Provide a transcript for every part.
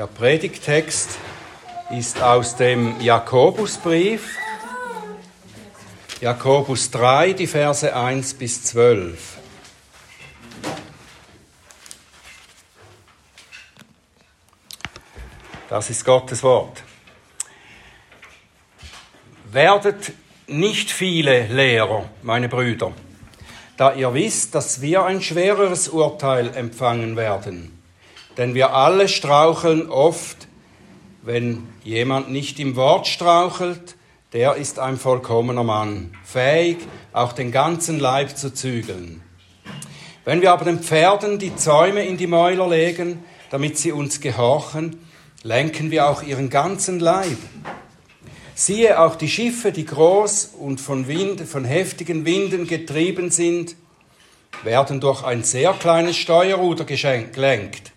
Der Predigtext ist aus dem Jakobusbrief, Jakobus 3, die Verse 1 bis 12. Das ist Gottes Wort. Werdet nicht viele Lehrer, meine Brüder, da ihr wisst, dass wir ein schwereres Urteil empfangen werden. Denn wir alle straucheln oft. Wenn jemand nicht im Wort strauchelt, der ist ein vollkommener Mann, fähig, auch den ganzen Leib zu zügeln. Wenn wir aber den Pferden die Zäume in die Mäuler legen, damit sie uns gehorchen, lenken wir auch ihren ganzen Leib. Siehe auch die Schiffe, die groß und von, Wind, von heftigen Winden getrieben sind, werden durch ein sehr kleines Steuerruder gelenkt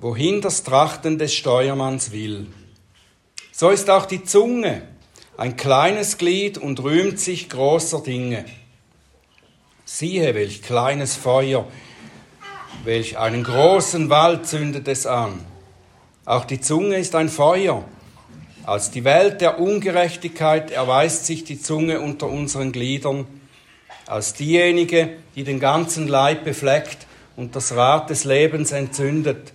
wohin das Trachten des Steuermanns will. So ist auch die Zunge ein kleines Glied und rühmt sich großer Dinge. Siehe, welch kleines Feuer, welch einen großen Wald zündet es an. Auch die Zunge ist ein Feuer. Als die Welt der Ungerechtigkeit erweist sich die Zunge unter unseren Gliedern, als diejenige, die den ganzen Leib befleckt und das Rad des Lebens entzündet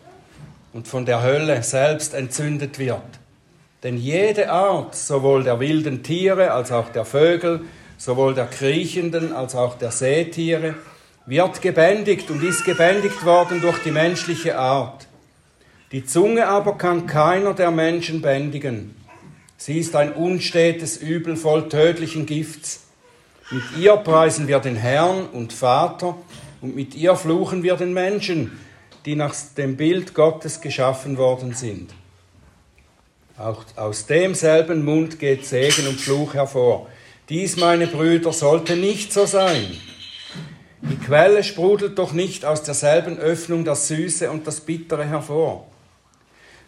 und von der Hölle selbst entzündet wird. Denn jede Art, sowohl der wilden Tiere als auch der Vögel, sowohl der kriechenden als auch der Seetiere, wird gebändigt und ist gebändigt worden durch die menschliche Art. Die Zunge aber kann keiner der Menschen bändigen. Sie ist ein unstetes Übel voll tödlichen Gifts. Mit ihr preisen wir den Herrn und Vater und mit ihr fluchen wir den Menschen, die nach dem Bild Gottes geschaffen worden sind. Auch aus demselben Mund geht Segen und Fluch hervor. Dies, meine Brüder, sollte nicht so sein. Die Quelle sprudelt doch nicht aus derselben Öffnung das Süße und das Bittere hervor.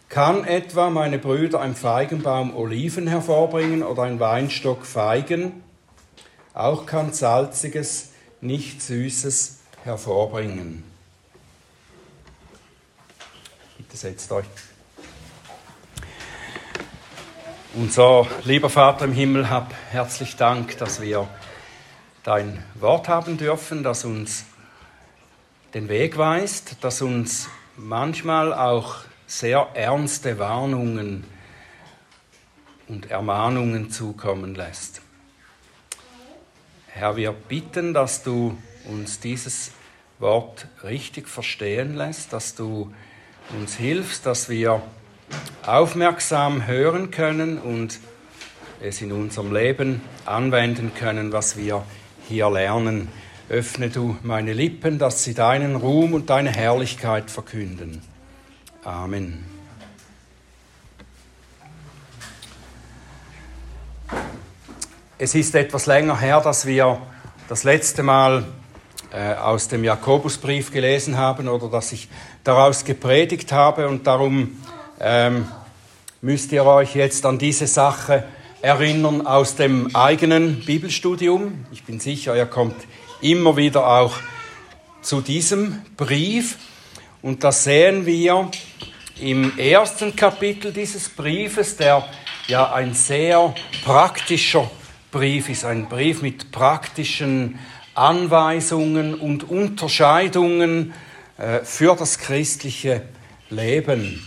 Kann etwa, meine Brüder, ein Feigenbaum Oliven hervorbringen oder ein Weinstock Feigen? Auch kann Salziges nicht Süßes hervorbringen. Setzt euch. Unser lieber Vater im Himmel, hab herzlich Dank, dass wir dein Wort haben dürfen, das uns den Weg weist, das uns manchmal auch sehr ernste Warnungen und Ermahnungen zukommen lässt. Herr, wir bitten, dass du uns dieses Wort richtig verstehen lässt, dass du uns hilfst, dass wir aufmerksam hören können und es in unserem Leben anwenden können, was wir hier lernen. Öffne du meine Lippen, dass sie deinen Ruhm und deine Herrlichkeit verkünden. Amen. Es ist etwas länger her, dass wir das letzte Mal äh, aus dem Jakobusbrief gelesen haben oder dass ich daraus gepredigt habe. Und darum ähm, müsst ihr euch jetzt an diese Sache erinnern aus dem eigenen Bibelstudium. Ich bin sicher, ihr kommt immer wieder auch zu diesem Brief. Und das sehen wir im ersten Kapitel dieses Briefes, der ja ein sehr praktischer Brief ist, ein Brief mit praktischen Anweisungen und Unterscheidungen äh, für das christliche Leben.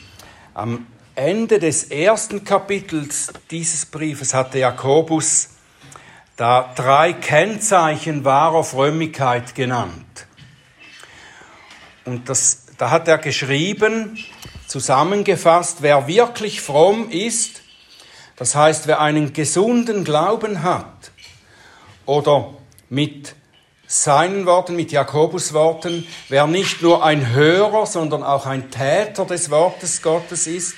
Am Ende des ersten Kapitels dieses Briefes hatte Jakobus da drei Kennzeichen wahrer Frömmigkeit genannt. Und das, da hat er geschrieben, zusammengefasst, wer wirklich fromm ist, das heißt, wer einen gesunden Glauben hat oder mit seinen Worten, mit Jakobus Worten, wer nicht nur ein Hörer, sondern auch ein Täter des Wortes Gottes ist,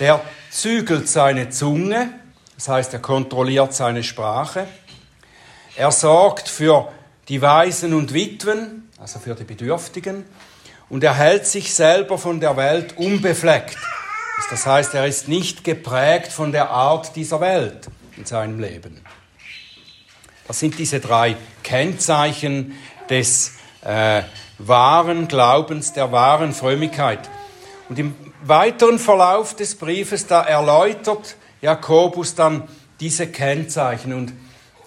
der zügelt seine Zunge, das heißt, er kontrolliert seine Sprache, er sorgt für die Waisen und Witwen, also für die Bedürftigen, und er hält sich selber von der Welt unbefleckt. Das heißt, er ist nicht geprägt von der Art dieser Welt in seinem Leben. Das sind diese drei Kennzeichen des äh, wahren Glaubens, der wahren Frömmigkeit. Und im weiteren Verlauf des Briefes, da erläutert Jakobus dann diese Kennzeichen und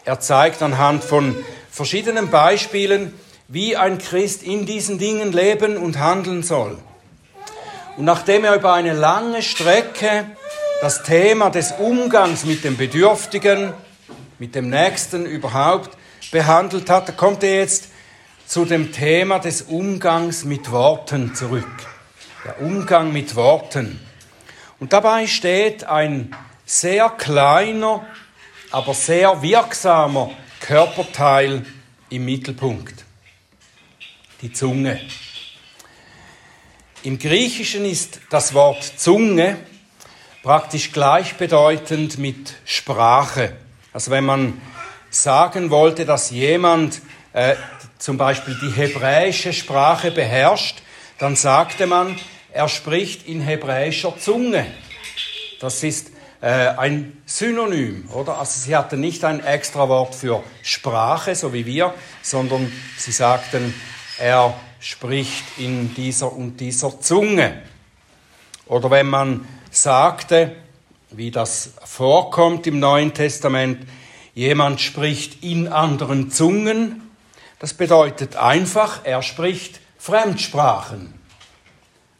er zeigt anhand von verschiedenen Beispielen, wie ein Christ in diesen Dingen leben und handeln soll. Und nachdem er über eine lange Strecke das Thema des Umgangs mit dem Bedürftigen, mit dem Nächsten überhaupt behandelt hat, kommt er jetzt zu dem Thema des Umgangs mit Worten zurück. Der Umgang mit Worten. Und dabei steht ein sehr kleiner, aber sehr wirksamer Körperteil im Mittelpunkt. Die Zunge. Im Griechischen ist das Wort Zunge praktisch gleichbedeutend mit Sprache. Also wenn man sagen wollte, dass jemand äh, zum Beispiel die hebräische Sprache beherrscht, dann sagte man, er spricht in hebräischer Zunge. Das ist äh, ein Synonym, oder? Also sie hatten nicht ein extra Wort für Sprache, so wie wir, sondern sie sagten, er spricht in dieser und dieser Zunge. Oder wenn man sagte, wie das vorkommt im Neuen Testament, jemand spricht in anderen Zungen, das bedeutet einfach, er spricht Fremdsprachen.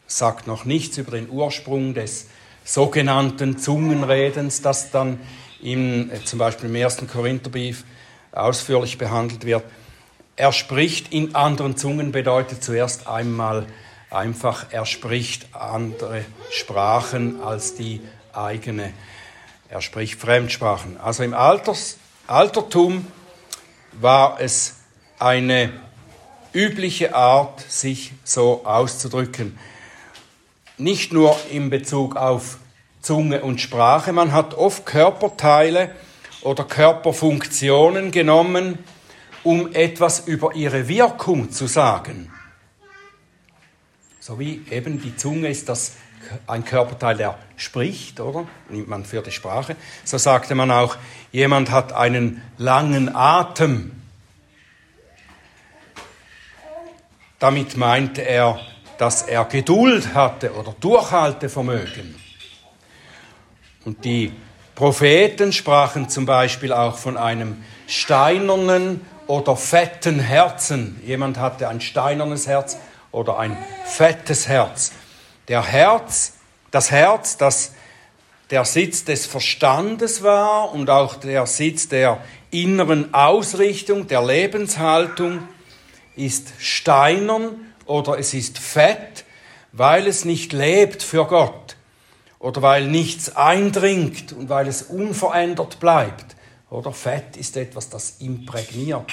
Sagt noch nichts über den Ursprung des sogenannten Zungenredens, das dann im, äh, zum Beispiel im ersten Korintherbrief ausführlich behandelt wird. Er spricht in anderen Zungen bedeutet zuerst einmal einfach, er spricht andere Sprachen als die eigene. Er spricht Fremdsprachen. Also im Alters, Altertum war es eine übliche Art, sich so auszudrücken. Nicht nur in Bezug auf Zunge und Sprache, man hat oft Körperteile oder Körperfunktionen genommen, um etwas über ihre Wirkung zu sagen. So wie eben die Zunge ist das ein Körperteil, der spricht, oder? Nimmt man für die Sprache. So sagte man auch, jemand hat einen langen Atem. Damit meinte er, dass er Geduld hatte oder Durchhaltevermögen. Und die Propheten sprachen zum Beispiel auch von einem steinernen oder fetten Herzen. Jemand hatte ein steinernes Herz oder ein fettes Herz. Der Herz, das Herz, das der Sitz des Verstandes war und auch der Sitz der inneren Ausrichtung, der Lebenshaltung, ist steinern oder es ist fett, weil es nicht lebt für Gott oder weil nichts eindringt und weil es unverändert bleibt. Oder Fett ist etwas, das imprägniert,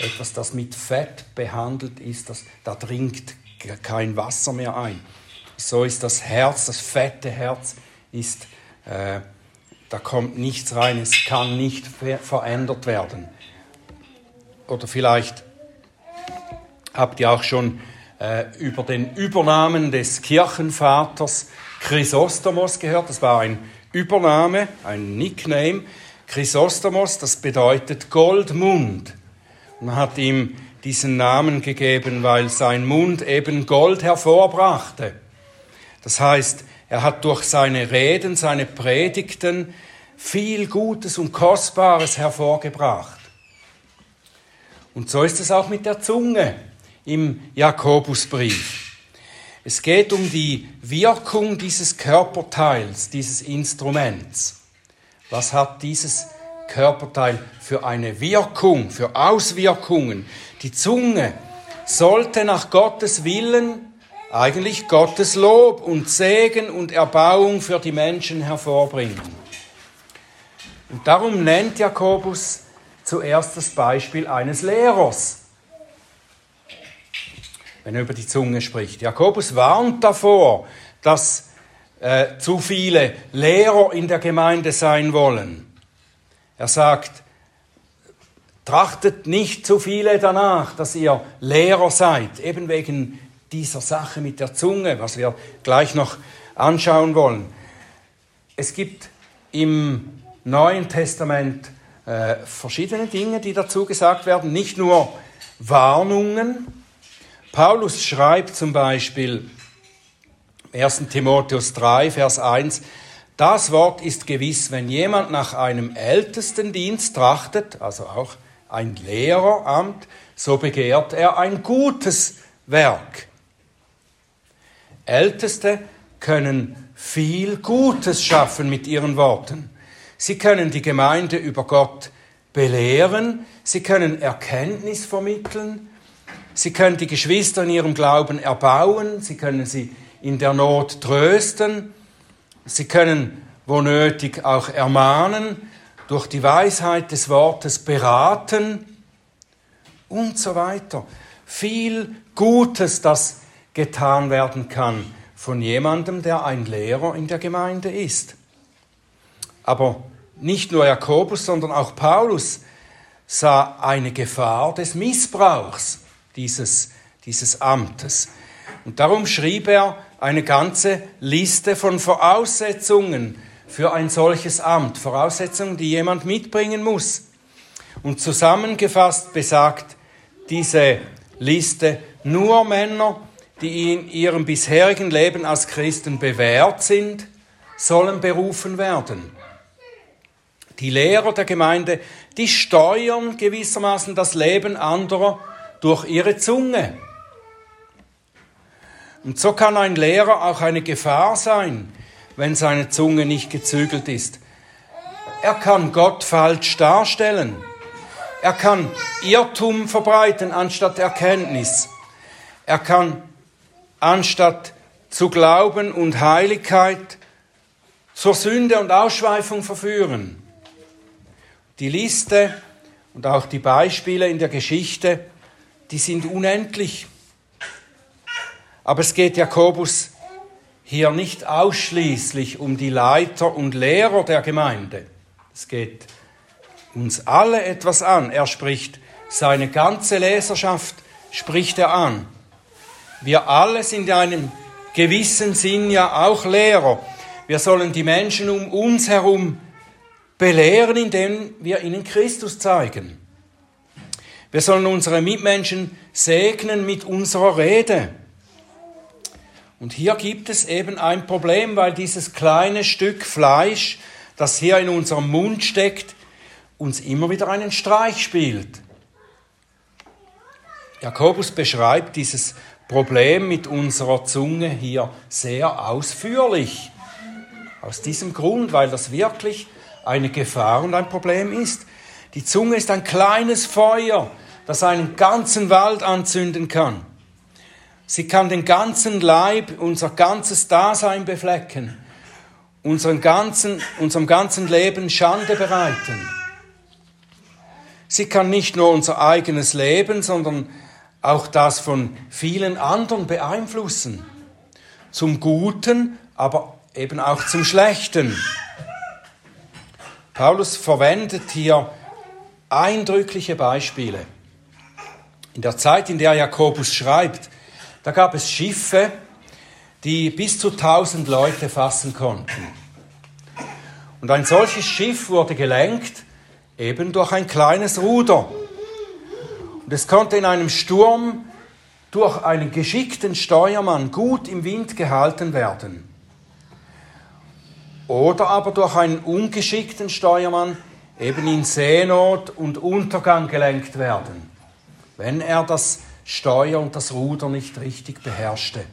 etwas, das mit Fett behandelt ist, das, da dringt kein Wasser mehr ein. So ist das Herz, das fette Herz ist, äh, da kommt nichts rein, es kann nicht verändert werden. Oder vielleicht habt ihr auch schon äh, über den Übernamen des Kirchenvaters Chrysostomos gehört. Das war ein Übername, ein Nickname. Chrysostomos, das bedeutet Goldmund. Man hat ihm diesen Namen gegeben, weil sein Mund eben Gold hervorbrachte. Das heißt, er hat durch seine Reden, seine Predigten viel Gutes und Kostbares hervorgebracht. Und so ist es auch mit der Zunge im Jakobusbrief. Es geht um die Wirkung dieses Körperteils, dieses Instruments. Was hat dieses Körperteil für eine Wirkung, für Auswirkungen? Die Zunge sollte nach Gottes Willen eigentlich Gottes Lob und Segen und Erbauung für die Menschen hervorbringen. Und darum nennt Jakobus zuerst das Beispiel eines Lehrers wenn er über die Zunge spricht. Jakobus warnt davor, dass äh, zu viele Lehrer in der Gemeinde sein wollen. Er sagt, trachtet nicht zu viele danach, dass ihr Lehrer seid, eben wegen dieser Sache mit der Zunge, was wir gleich noch anschauen wollen. Es gibt im Neuen Testament äh, verschiedene Dinge, die dazu gesagt werden, nicht nur Warnungen, Paulus schreibt zum Beispiel 1. Timotheus 3, Vers 1, das Wort ist gewiss, wenn jemand nach einem Ältestendienst trachtet, also auch ein Lehreramt, so begehrt er ein gutes Werk. Älteste können viel Gutes schaffen mit ihren Worten. Sie können die Gemeinde über Gott belehren, sie können Erkenntnis vermitteln, sie können die Geschwister in ihrem Glauben erbauen, sie können sie in der Not trösten, Sie können, wo nötig, auch ermahnen, durch die Weisheit des Wortes beraten und so weiter. Viel Gutes, das getan werden kann von jemandem, der ein Lehrer in der Gemeinde ist. Aber nicht nur Jakobus, sondern auch Paulus sah eine Gefahr des Missbrauchs dieses, dieses Amtes. Und darum schrieb er eine ganze Liste von Voraussetzungen für ein solches Amt, Voraussetzungen, die jemand mitbringen muss. Und zusammengefasst besagt diese Liste nur Männer, die in ihrem bisherigen Leben als Christen bewährt sind, sollen berufen werden. Die Lehrer der Gemeinde, die steuern gewissermaßen das Leben anderer durch ihre Zunge. Und so kann ein Lehrer auch eine Gefahr sein, wenn seine Zunge nicht gezügelt ist. Er kann Gott falsch darstellen. Er kann Irrtum verbreiten anstatt Erkenntnis. Er kann anstatt zu Glauben und Heiligkeit zur Sünde und Ausschweifung verführen. Die Liste und auch die Beispiele in der Geschichte, die sind unendlich. Aber es geht Jakobus hier nicht ausschließlich um die Leiter und Lehrer der Gemeinde. Es geht uns alle etwas an. Er spricht seine ganze Leserschaft, spricht er an. Wir alle sind in einem gewissen Sinn ja auch Lehrer. Wir sollen die Menschen um uns herum belehren, indem wir ihnen Christus zeigen. Wir sollen unsere Mitmenschen segnen mit unserer Rede. Und hier gibt es eben ein Problem, weil dieses kleine Stück Fleisch, das hier in unserem Mund steckt, uns immer wieder einen Streich spielt. Jakobus beschreibt dieses Problem mit unserer Zunge hier sehr ausführlich. Aus diesem Grund, weil das wirklich eine Gefahr und ein Problem ist. Die Zunge ist ein kleines Feuer, das einen ganzen Wald anzünden kann. Sie kann den ganzen Leib, unser ganzes Dasein beflecken, unseren ganzen, unserem ganzen Leben Schande bereiten. Sie kann nicht nur unser eigenes Leben, sondern auch das von vielen anderen beeinflussen. Zum Guten, aber eben auch zum Schlechten. Paulus verwendet hier eindrückliche Beispiele. In der Zeit, in der Jakobus schreibt, da gab es Schiffe, die bis zu 1000 Leute fassen konnten. Und ein solches Schiff wurde gelenkt eben durch ein kleines Ruder. Und es konnte in einem Sturm durch einen geschickten Steuermann gut im Wind gehalten werden. Oder aber durch einen ungeschickten Steuermann eben in Seenot und Untergang gelenkt werden, wenn er das Steuer und das Ruder nicht richtig beherrschte.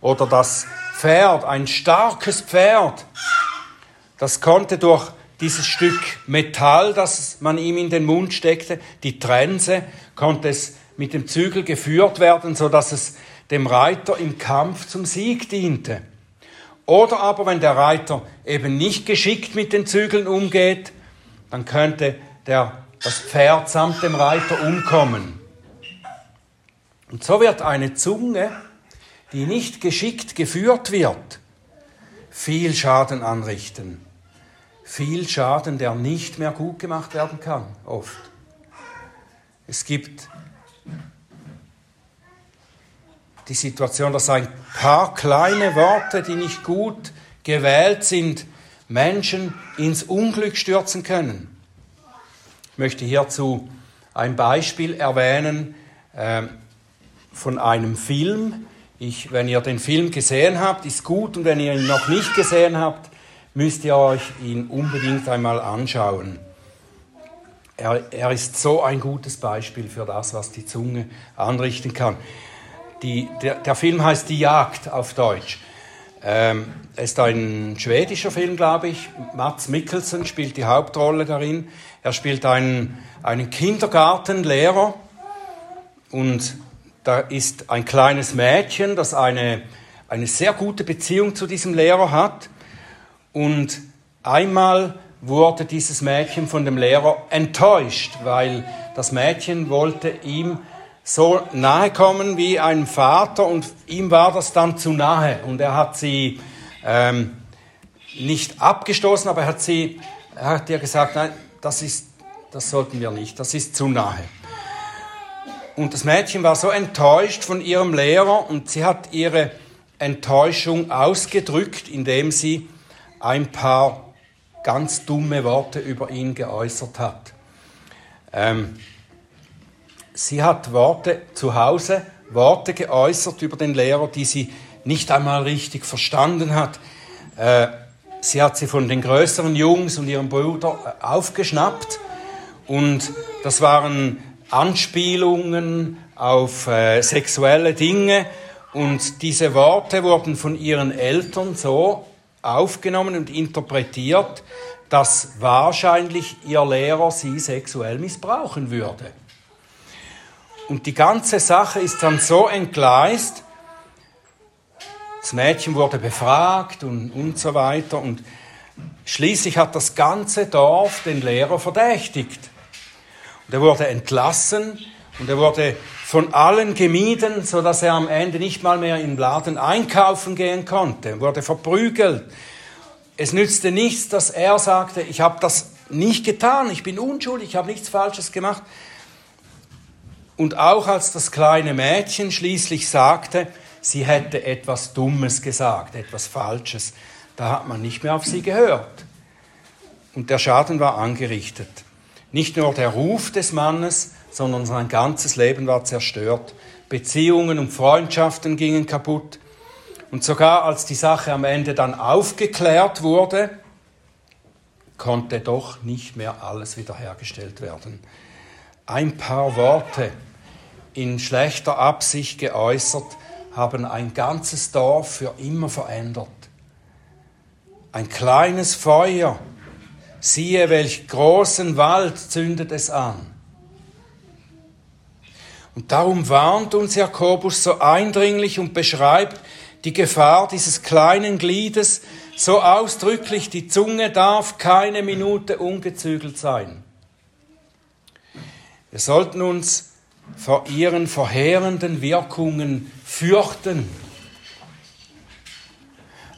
Oder das Pferd, ein starkes Pferd, das konnte durch dieses Stück Metall, das man ihm in den Mund steckte, die Trense, konnte es mit dem Zügel geführt werden, so dass es dem Reiter im Kampf zum Sieg diente. Oder aber wenn der Reiter eben nicht geschickt mit den Zügeln umgeht, dann könnte der, das Pferd samt dem Reiter umkommen. Und so wird eine Zunge, die nicht geschickt geführt wird, viel Schaden anrichten. Viel Schaden, der nicht mehr gut gemacht werden kann, oft. Es gibt die Situation, dass ein paar kleine Worte, die nicht gut gewählt sind, Menschen ins Unglück stürzen können. Ich möchte hierzu ein Beispiel erwähnen. Ähm, von einem Film, Ich, wenn ihr den Film gesehen habt, ist gut und wenn ihr ihn noch nicht gesehen habt, müsst ihr euch ihn unbedingt einmal anschauen. Er, er ist so ein gutes Beispiel für das, was die Zunge anrichten kann. Die, der, der, Film heißt Die Jagd auf Deutsch. Ähm, ist ein schwedischer Film, glaube ich. Mats Mikkelsen spielt die Hauptrolle darin. Er spielt einen, einen Kindergartenlehrer und da ist ein kleines Mädchen, das eine, eine sehr gute Beziehung zu diesem Lehrer hat. Und einmal wurde dieses Mädchen von dem Lehrer enttäuscht, weil das Mädchen wollte ihm so nahe kommen wie einem Vater und ihm war das dann zu nahe und er hat sie ähm, nicht abgestoßen, aber er hat sie, er hat ihr gesagt, nein, das ist, das sollten wir nicht, das ist zu nahe. Und das Mädchen war so enttäuscht von ihrem Lehrer und sie hat ihre Enttäuschung ausgedrückt, indem sie ein paar ganz dumme Worte über ihn geäußert hat. Ähm, sie hat Worte zu Hause, Worte geäußert über den Lehrer, die sie nicht einmal richtig verstanden hat. Äh, sie hat sie von den größeren Jungs und ihrem Bruder äh, aufgeschnappt und das waren Anspielungen auf äh, sexuelle Dinge und diese Worte wurden von ihren Eltern so aufgenommen und interpretiert, dass wahrscheinlich ihr Lehrer sie sexuell missbrauchen würde. Und die ganze Sache ist dann so entgleist, das Mädchen wurde befragt und, und so weiter und schließlich hat das ganze Dorf den Lehrer verdächtigt. Und er wurde entlassen und er wurde von allen gemieden, so dass er am Ende nicht mal mehr im Laden einkaufen gehen konnte. Er wurde verprügelt. Es nützte nichts, dass er sagte, ich habe das nicht getan, ich bin unschuldig, ich habe nichts Falsches gemacht. Und auch als das kleine Mädchen schließlich sagte, sie hätte etwas Dummes gesagt, etwas Falsches, da hat man nicht mehr auf sie gehört. Und der Schaden war angerichtet. Nicht nur der Ruf des Mannes, sondern sein ganzes Leben war zerstört. Beziehungen und Freundschaften gingen kaputt. Und sogar als die Sache am Ende dann aufgeklärt wurde, konnte doch nicht mehr alles wiederhergestellt werden. Ein paar Worte in schlechter Absicht geäußert haben ein ganzes Dorf für immer verändert. Ein kleines Feuer, siehe welch großen Wald zündet es an. Und darum warnt uns Jakobus so eindringlich und beschreibt die Gefahr dieses kleinen Gliedes so ausdrücklich, die Zunge darf keine Minute ungezügelt sein. Wir sollten uns vor ihren verheerenden Wirkungen fürchten.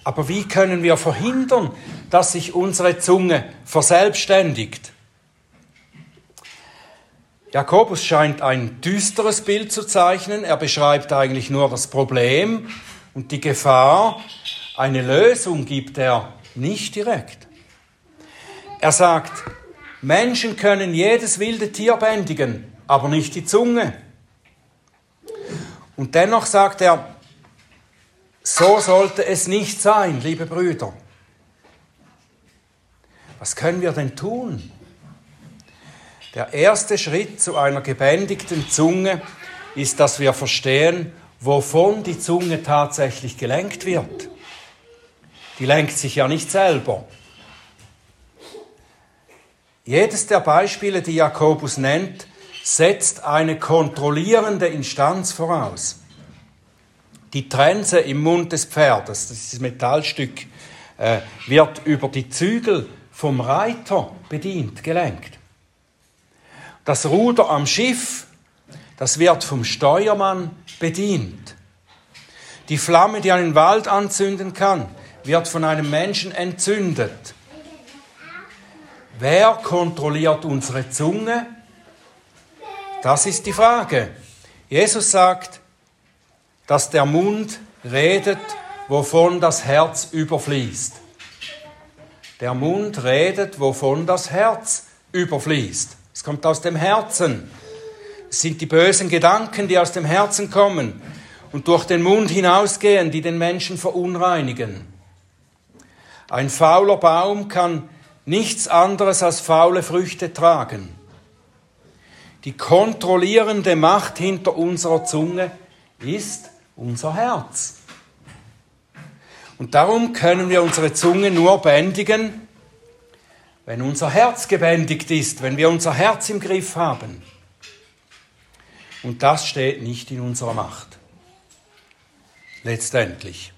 Aber wie können wir verhindern, dass sich unsere Zunge verselbstständigt? Jakobus scheint ein düsteres Bild zu zeichnen. Er beschreibt eigentlich nur das Problem und die Gefahr. Eine Lösung gibt er nicht direkt. Er sagt, Menschen können jedes wilde Tier bändigen, aber nicht die Zunge. Und dennoch sagt er, so sollte es nicht sein, liebe Brüder. Was können wir denn tun? Der erste Schritt zu einer gebändigten Zunge ist, dass wir verstehen, wovon die Zunge tatsächlich gelenkt wird. Die lenkt sich ja nicht selber. Jedes der Beispiele, die Jakobus nennt, setzt eine kontrollierende Instanz voraus. Die Trense im Mund des Pferdes, das ist das Metallstück, äh, wird über die Zügel vom Reiter bedient, gelenkt. Das Ruder am Schiff, das wird vom Steuermann bedient. Die Flamme, die einen Wald anzünden kann, wird von einem Menschen entzündet. Wer kontrolliert unsere Zunge? Das ist die Frage. Jesus sagt, dass der Mund redet, wovon das Herz überfließt. Der Mund redet, wovon das Herz überfließt. Es kommt aus dem Herzen. Es sind die bösen Gedanken, die aus dem Herzen kommen. und durch den Mund hinausgehen, die den Menschen verunreinigen. Ein fauler Baum kann nichts anderes als faule Früchte tragen. Die kontrollierende Macht hinter unserer Zunge ist unser Herz. Und darum können wir unsere Zunge nur bändigen, wenn unser Herz gebändigt ist, wenn wir unser Herz im Griff haben. Und das steht nicht in unserer Macht. Letztendlich.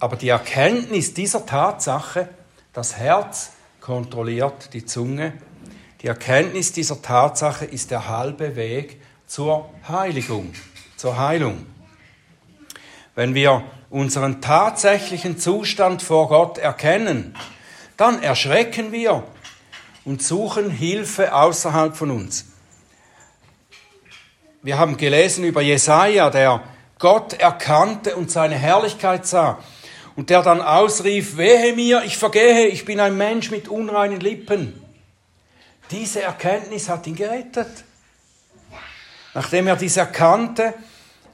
Aber die Erkenntnis dieser Tatsache, das Herz kontrolliert die Zunge, die Erkenntnis dieser Tatsache ist der halbe Weg zur Heiligung, zur Heilung. Wenn wir unseren tatsächlichen Zustand vor Gott erkennen, dann erschrecken wir und suchen Hilfe außerhalb von uns. Wir haben gelesen über Jesaja, der Gott erkannte und seine Herrlichkeit sah und der dann ausrief, wehe mir, ich vergehe, ich bin ein Mensch mit unreinen Lippen. Diese Erkenntnis hat ihn gerettet. Nachdem er dies erkannte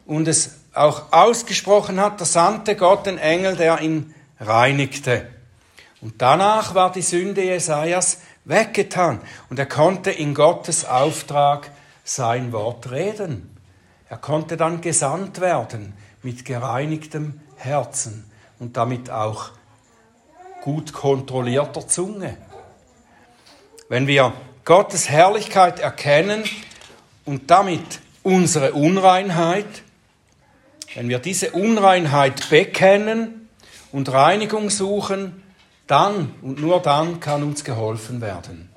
und es auch ausgesprochen hat, da sandte Gott den Engel, der ihn reinigte. Und danach war die Sünde Jesajas weggetan und er konnte in Gottes Auftrag sein Wort reden. Er konnte dann gesandt werden mit gereinigtem Herzen und damit auch gut kontrollierter Zunge. Wenn wir Gottes Herrlichkeit erkennen und damit unsere Unreinheit, wenn wir diese Unreinheit bekennen und Reinigung suchen, dann und nur dann kann uns geholfen werden.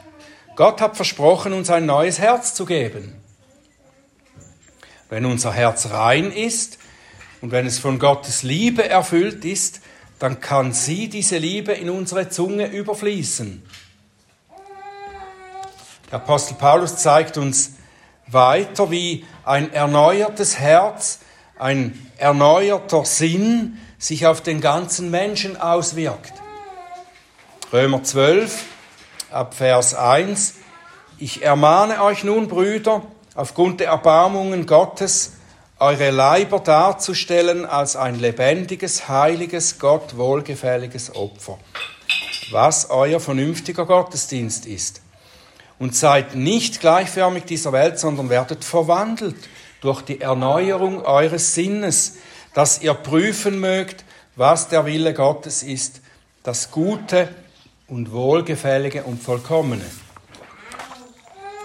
Gott hat versprochen, uns ein neues Herz zu geben. Wenn unser Herz rein ist, und wenn es von Gottes Liebe erfüllt ist, dann kann sie, diese Liebe, in unsere Zunge überfließen. Der Apostel Paulus zeigt uns weiter, wie ein erneuertes Herz, ein erneuerter Sinn sich auf den ganzen Menschen auswirkt. Römer 12, ab Vers 1. Ich ermahne euch nun, Brüder, aufgrund der Erbarmungen Gottes, eure Leiber darzustellen als ein lebendiges, heiliges, Gott wohlgefälliges Opfer, was euer vernünftiger Gottesdienst ist. Und seid nicht gleichförmig dieser Welt, sondern werdet verwandelt durch die Erneuerung eures Sinnes, dass ihr prüfen mögt, was der Wille Gottes ist, das Gute und Wohlgefällige und Vollkommene.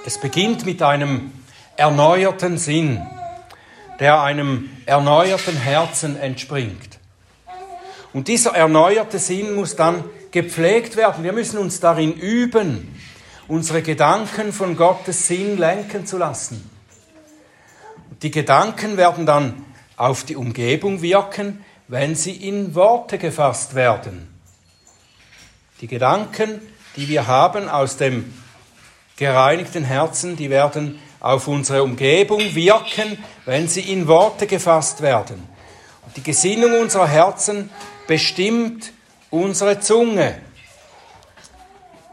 Es beginnt mit einem erneuerten Sinn der einem erneuerten Herzen entspringt. Und dieser erneuerte Sinn muss dann gepflegt werden. Wir müssen uns darin üben, unsere Gedanken von Gottes Sinn lenken zu lassen. Die Gedanken werden dann auf die Umgebung wirken, wenn sie in Worte gefasst werden. Die Gedanken, die wir haben aus dem gereinigten Herzen, die werden auf unsere Umgebung wirken, wenn sie in Worte gefasst werden. Und die Gesinnung unserer Herzen bestimmt unsere Zunge.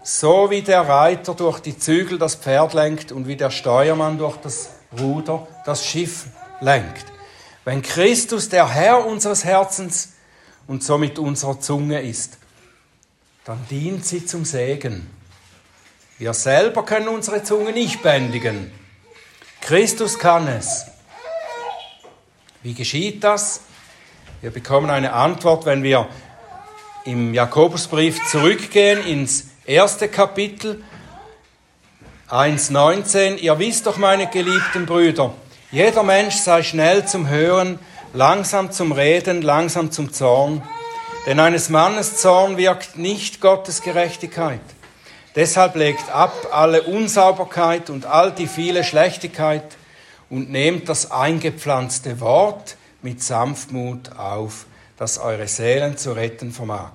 So wie der Reiter durch die Zügel das Pferd lenkt und wie der Steuermann durch das Ruder das Schiff lenkt. Wenn Christus der Herr unseres Herzens und somit unserer Zunge ist, dann dient sie zum Segen. Wir selber können unsere Zunge nicht bändigen. Christus kann es. Wie geschieht das? Wir bekommen eine Antwort, wenn wir im Jakobusbrief zurückgehen ins erste Kapitel 1.19. Ihr wisst doch, meine geliebten Brüder, jeder Mensch sei schnell zum Hören, langsam zum Reden, langsam zum Zorn. Denn eines Mannes Zorn wirkt nicht Gottes Gerechtigkeit. Deshalb legt ab alle Unsauberkeit und all die viele Schlechtigkeit und nehmt das eingepflanzte Wort mit Sanftmut auf, das eure Seelen zu retten vermag.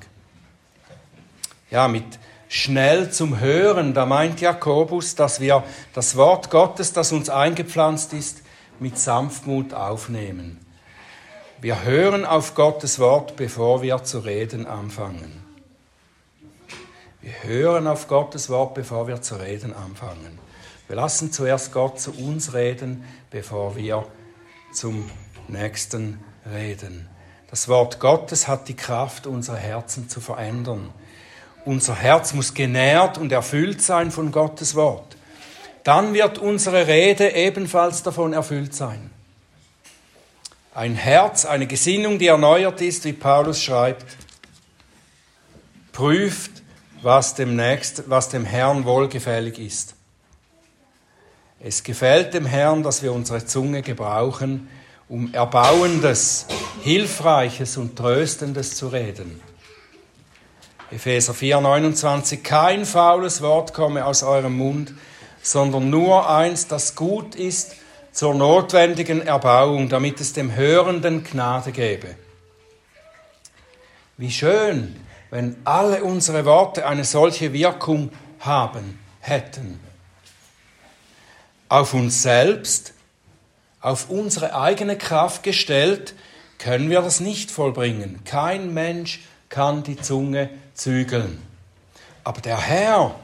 Ja, mit schnell zum Hören, da meint Jakobus, dass wir das Wort Gottes, das uns eingepflanzt ist, mit Sanftmut aufnehmen. Wir hören auf Gottes Wort, bevor wir zu reden anfangen. Wir hören auf Gottes Wort, bevor wir zu reden anfangen. Wir lassen zuerst Gott zu uns reden, bevor wir zum Nächsten reden. Das Wort Gottes hat die Kraft, unsere Herzen zu verändern. Unser Herz muss genährt und erfüllt sein von Gottes Wort. Dann wird unsere Rede ebenfalls davon erfüllt sein. Ein Herz, eine Gesinnung, die erneuert ist, wie Paulus schreibt, prüft, was dem, Nächsten, was dem Herrn wohlgefällig ist. Es gefällt dem Herrn, dass wir unsere Zunge gebrauchen, um Erbauendes, Hilfreiches und Tröstendes zu reden. Epheser 4, 29, kein faules Wort komme aus eurem Mund, sondern nur eins, das gut ist zur notwendigen Erbauung, damit es dem Hörenden Gnade gebe. Wie schön, wenn alle unsere Worte eine solche Wirkung haben hätten auf uns selbst, auf unsere eigene Kraft gestellt, können wir das nicht vollbringen. Kein Mensch kann die Zunge zügeln. Aber der Herr,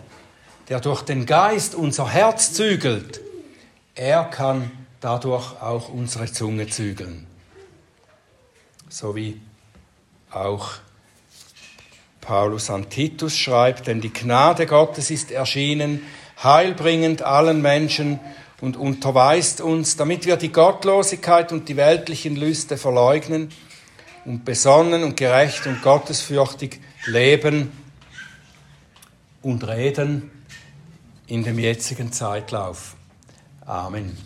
der durch den Geist unser Herz zügelt, er kann dadurch auch unsere Zunge zügeln. So wie auch Paulus an Titus schreibt, denn die Gnade Gottes ist erschienen, heilbringend allen Menschen und unterweist uns, damit wir die Gottlosigkeit und die weltlichen Lüste verleugnen und besonnen und gerecht und gottesfürchtig leben und reden in dem jetzigen Zeitlauf. Amen.